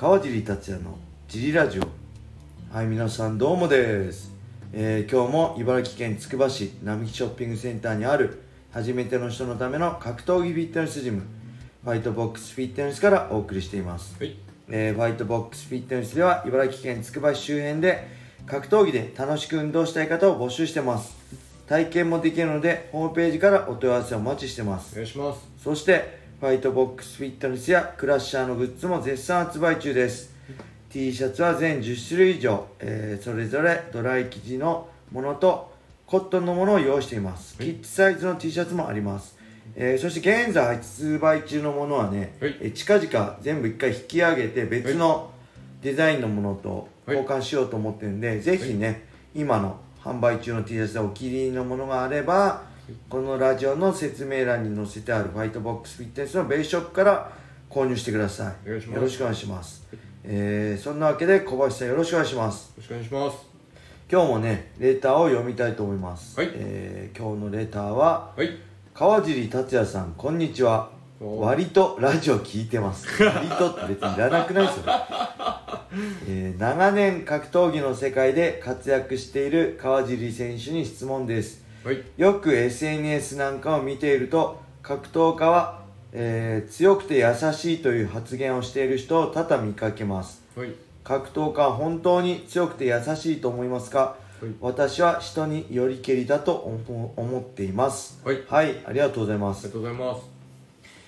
川尻達也のジリラジオ。はい皆さんどうもです、えー今日も茨城県つくば市並木ショッピングセンターにある初めての人のための格闘技フィットネスジムファイトボックスフィットネスからお送りしています。はい。えーファイトボックスフィットネスでは茨城県つくば市周辺で格闘技で楽しく運動したい方を募集してます。体験もできるのでホームページからお問い合わせをお待ちしてます。お願いします。そしてファイトボックスフィットネスやクラッシャーのグッズも絶賛発売中です。T シャツは全10種類以上、えーそれぞれドライ生地のものとコットンのものを用意しています、はい。キッズサイズの T シャツもあります、えーそして現在発売中のものはね、はい。えー近々全部一回引き上げて別のデザインのものと交換しようと思ってるんで、ぜひね、今の販売中の T シャツでお気に入りのものがあれば、このラジオの説明欄に載せてあるファイトボックスフィットネスのベースショップから購入してください。よろしくお願いします、えーそんなわけで小林さんよろしくお願いします。よろしくお願いします。今日もねレターを読みたいと思います、はい。えー今日のレターははい。川尻達也さんこんにちは。お割とラジオ聞いてます。割とって別にいらなくないですよ、えー長年格闘技の世界で活躍している川尻選手に質問です。はいよく SNS なんかを見ていると格闘家は、えー強くて優しいという発言をしている人を多々見かけます。はい。格闘家は本当に強くて優しいと思いますか？はい。私は人によりけりだと思思っています。はい。はい、ありがとうございます。ありがとうございます。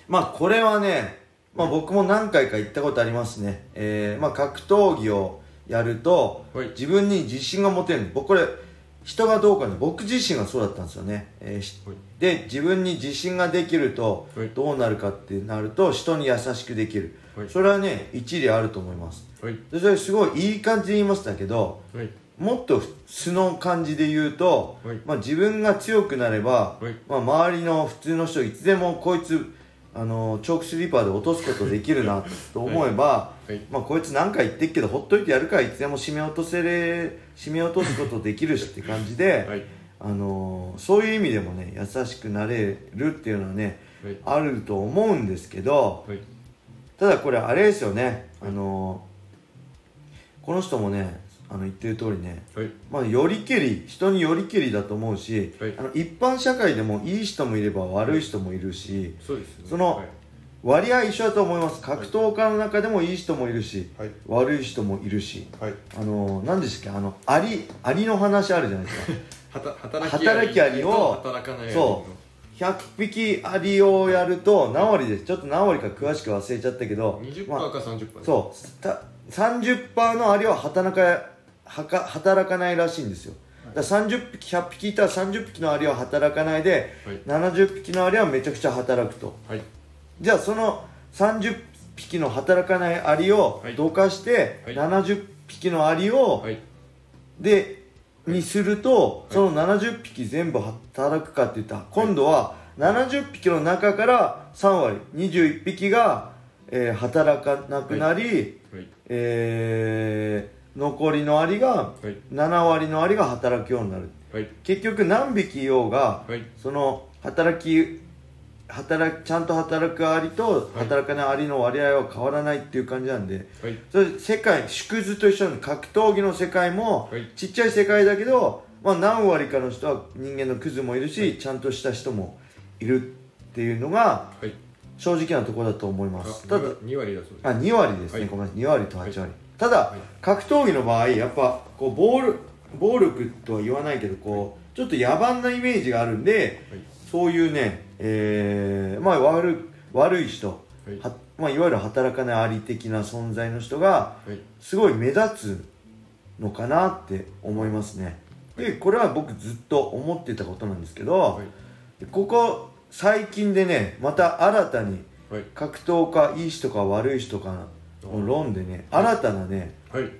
まあこれはね、まあ、僕も何回か行ったことありますね、えーまあ、格闘技をやると、はい。自分に自信が持てる。僕これ人がどうかね僕自身がそうだったんですよね、えーで自分に自信ができるとはい。どうなるかってなると人に優しくできる、はい。それはね一理あると思います。それすごいいい感じで言いましたけどはい。もっと素の感じで言うと、はい。まあ、自分が強くなれば、はい。まあ、周りの普通の人いつでもこいつあのチョークスリーパーで落とすことできるなと思えば、はい。まあ、こいつ何回言ってっけどほっといてやるからいつでも締め落とせれ締め落とすことできるしって感じで、はい。あのそういう意味でもね優しくなれるっていうのはねはい。あると思うんですけどはい。ただこれあれですよねあのこの人もねあの言ってる通りねはい。まあ、よりけり人によりけりだと思うし、はい。あの一般社会でもいい人もいれば悪い人もいるしそうですね。そのはい割合一緒だと思います。格闘家の中でもいい人もいるし、はい。悪い人もいるしはい。あの何でしたっけ？あのアリアリの話あるじゃないですか。働きアリ。をそう。100匹アリをやると何割です？ちょっと何割か詳しく忘れちゃったけど20%まあか30%そう。た30%のアリは働かはか働かないらしいんですよ。だから30匹100匹いたら30匹のアリは働かないで、はい。70匹のアリはめちゃくちゃ働くと。はいじゃあその30匹の働かないアリをはい。どかして、はい。70匹のアリを、はい。でにすると、その70匹全部働くかって言った。ら今度は70匹の中から3割21匹が、えー働かなくなり、はい。えー残りのアリがはい。7割のアリが働くようになる。はい。結局何匹いようが、はい。その働き働きちゃんと働くアリとはい。働かないアリの割合は変わらないっていう感じなんで、はい。それ世界縮図と一緒に格闘技の世界も、はい。ちっちゃい世界だけど、まあ、何割かの人は人間のクズもいるし、ちゃんとした人もいるっていうのがはい。正直なところだと思います。あただ2割だそうです。あ2割ですね、はい。ごめんなさい。2割と8割、ただ、はい。格闘技の場合やっぱこう暴力暴力とは言わないけどこうちょっと野蛮なイメージがあるんで、はい。そういうね、えーまあ、悪い悪い人、はまあ、いわゆる働かないあり的な存在の人がはい。すごい目立つのかなって思いますね。でこれは僕ずっと思ってたことなんですけど、はい。ここ最近でねまた新たにはい。格闘家いい人か悪い人かの論でね新たなねはい。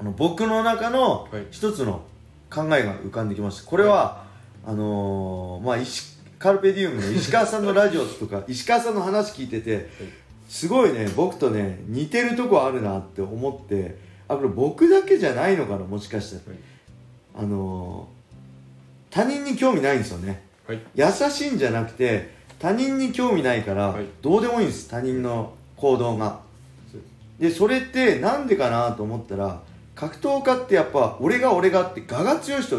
あの僕の中のはい。一つの考えが浮かんできました。これは、あのーまあ石カルペディウムの石川さんのラジオとか石川さんの話聞いててすごいね僕とね似てるとこあるなって思ってあこれ僕だけじゃないのかなもしかしたらはい。あのー他人に興味ないんですよね。はい。優しいんじゃなくて他人に興味ないから、はい。どうでもいいんです他人の行動が。でそれってなんでかなと思ったら格闘家ってやっぱ俺が俺がって我が強い人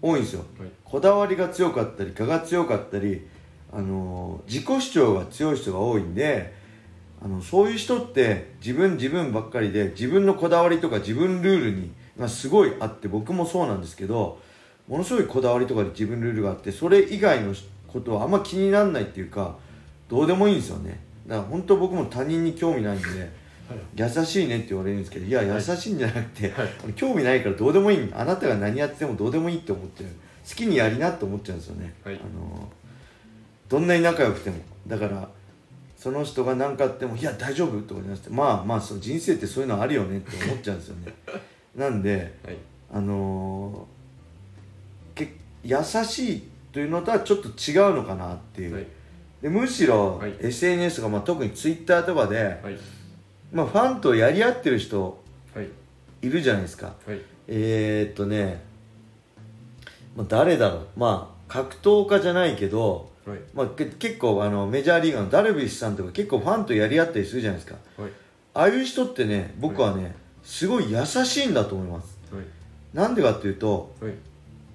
多いんですよ。はいこだわりが強かったり我が強かったり、あのー自己主張が強い人が多いんであのそういう人って自分自分ばっかりで自分のこだわりとか自分ルールにがすごいあって僕もそうなんですけどものすごいこだわりとかで自分ルールがあってそれ以外のことはあんま気にならないっていうかどうでもいいんですよね。だから本当僕も他人に興味ないんで優しいねって言われるんですけどいや優しいんじゃなくて、興味ないからどうでもいい。あなたが何やってもどうでもいいって思っちゃう好きにやりなって思っちゃうんですよね、はい。あのどんなに仲良くても。だからその人が何かあっても「いや大丈夫?」とかじゃなくてまあまあそう人生ってそういうのあるよねって思っちゃうんですよね。なんではい。あの優しいというのとはちょっと違うのかなっていう、はい。でむしろはい。SNS とか、まあ、特に Twitter とかで、はい。まあ、ファンとやり合ってる人はい。いるじゃないですか。はい。えー、っとね、まあ、誰だろう。まあ格闘家じゃないけど、はい。まあ、け結構あのメジャーリーガーのダルビッシュさんとか結構ファンとやり合ったりするじゃないですか。はい。ああいう人ってね僕はね、すごい優しいんだと思います。はい。なんでかっていうとはい。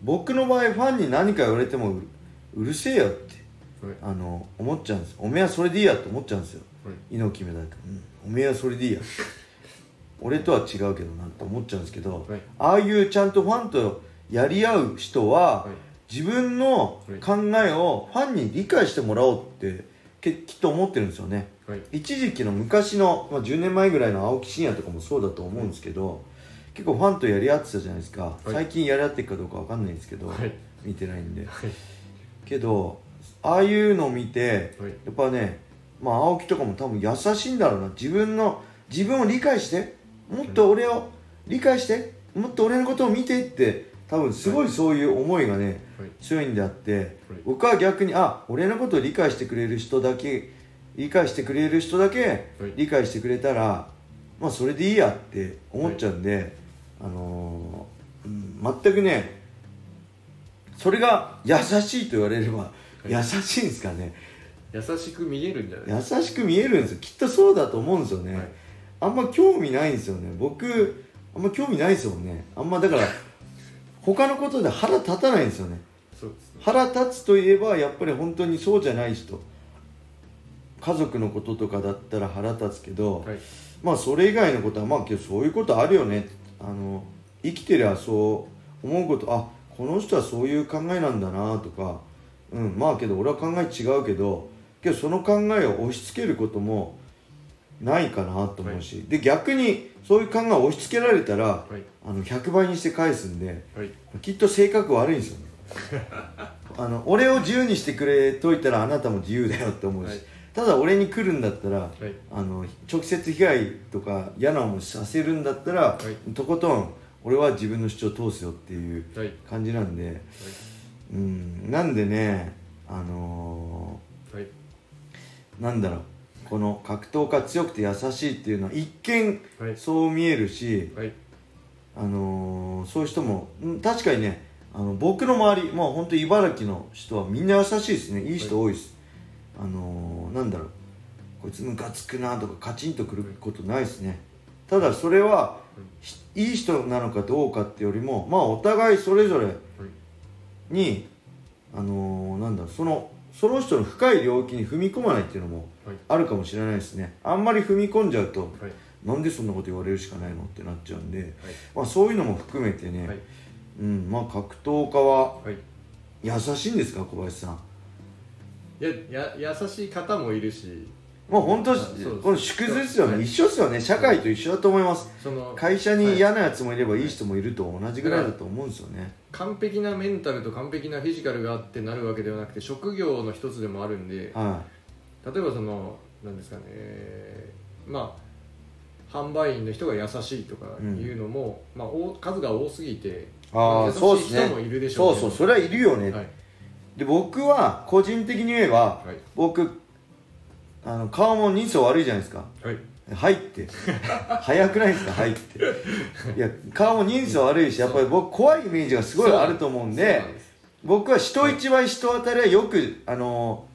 僕の場合ファンに何か言われてもううるせえよってはい。あの思っちゃうんです。おめえはそれでいいやと思っちゃうんですよ。はい。猪木目だと、うん、おめえはそれでいいや。俺とは違うけどなって思っちゃうんですけど、はい。ああいうちゃんとファンとやり合う人は、はい。自分の考えをファンに理解してもらおうってけきっと思ってるんですよね。はい。一時期の昔の、まあ、10年前ぐらいの青木真也とかもそうだと思うんですけど、結構ファンとやり合ってたじゃないですか、い。最近やり合ってるかどうかわかんないんですけど、はい。見てないんで。はい。けどああいうのを見てはい。やっぱねまあ青木とかも多分優しいんだろうな。自分の自分を理解してもっと俺を理解してもっと俺のことを見てって多分すごいそういう思いがね、はい。強いんであって、はい。僕は逆にあ俺のことを理解してくれる人だけ理解してくれる人だけはい。理解してくれたら、まあそれでいいやって思っちゃうんで、あのーうん全くねそれが優しいと言われれば、い。優しいんですかね。優しく見えるんじゃない？優しく見えるんですよ。きっとそうだと思うんですよね、はい。あんま興味ないんですよね。僕あんま興味ないですもんね。あんまだから他のことで腹立たないんですよね。ね。腹立つといえばやっぱり本当にそうじゃない人。家族のこととかだったら腹立つけど、はい。まあそれ以外のことはまあけどそういうことあるよね。あの生きてりゃそう思うことあこの人はそういう考えなんだなとかうんまあけど俺は考え違うけどけどその考えを押し付けることもないかなと思うし、で逆にそういう考えを押し付けられたら、はい。あの100倍にして返すんではい。きっと性格悪いんですよね。あの俺を自由にしてくれといたらあなたも自由だよって思うし、はい。ただ俺に来るんだったら、はい。あの直接被害とか嫌な思いさせるんだったら、はい。とことん俺は自分の主張通すよっていうはい。感じなんで、うん。なんでねあのはい。ーなんだろうこの格闘家強くて優しいっていうのは一見はい。そう見えるし、はい。あのーそういう人もうん確かにねあの僕の周りもう本当茨城の人はみんな優しいですね。いい人多いです、あのーなんだろう。こいつムカつくなとかカチンとくることないですね。ただそれはひい。い人なのかどうかってよりもまあお互いそれぞれにあのーなんだろう。そのその人の深い領域に踏み込まないっていうのもはいあるかもしれないですね。あんまり踏み込んじゃうとはい。なんでそんなこと言われるしかないのってなっちゃうんで、はい。まあ、そういうのも含めてね、はい。うんまあ格闘家ははい。優しいんですか小林さん？いやや優しい方もいるし。まあ本当この縮図ですよね、はい。一緒ですよね。社会と一緒だと思います。その会社に嫌なやつもいればいい人もいると同じぐらいだと思うんですよね。完璧なメンタルと完璧なフィジカルがあってなるわけではなくて職業の一つでもあるんでは例えばそのなんですかねえーまあ販売員の人が優しいとかいうのも、まあ、多数が多すぎていああ優しいそうですね。人もいるでしょうけど。そうそうそれはいるよね、はい。で僕は個人的に言えばはい。僕あの顔も人相悪いじゃないですか。はい。入って。早くないですか？入って。いや顔も人相悪いしやっぱり僕怖いイメージがすごいあると思うんで僕は人一倍人当たりはよくあの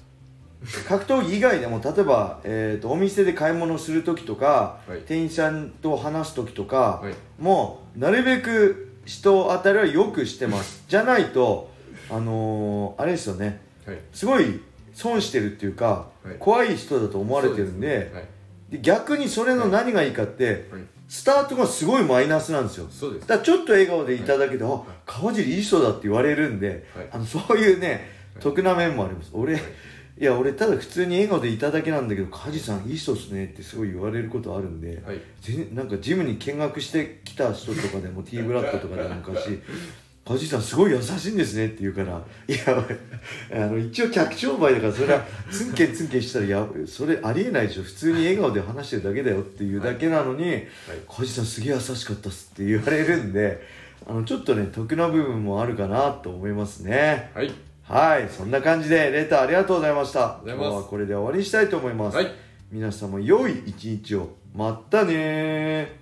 格闘技以外でも例えば、えー、とお店で買い物する時とか、はい。店員さんと話す時とか、はい。もうなるべく人当たりはよくしてます。じゃないとあのーあれですよね。はい。すごい損してるっていうか、はい。怖い人だと思われてるんではいで逆にそれの何がいいかって、はい。スタートがすごいマイナスなんですよ。そうです。だからちょっと笑顔でいただけで、あ川尻いい人だって言われるんで、はい。あのそういうね得な面もあります。俺、い、や俺ただ普通に笑顔でいただけなんだけど川尻さんいい人っすねってすごい言われることあるんで、はい。なんかジムに見学してきた人とかでも T ブラッドとかでも昔「川尻さんすごい優しいんですね」って言うから「いや俺あの一応客商売だからそれはツンケンツンケンしたらやそれありえないでしょ。普通に笑顔で話してるだけだよ」っていうだけなのに「川尻さんすげえ優しかったっす」って言われるんであのちょっとね得な部分もあるかなと思いますね。はいはい、そんな感じでレターありがとうございました。今日はこれで終わりにしたいと思います。はい、皆さんも良い一日を。またね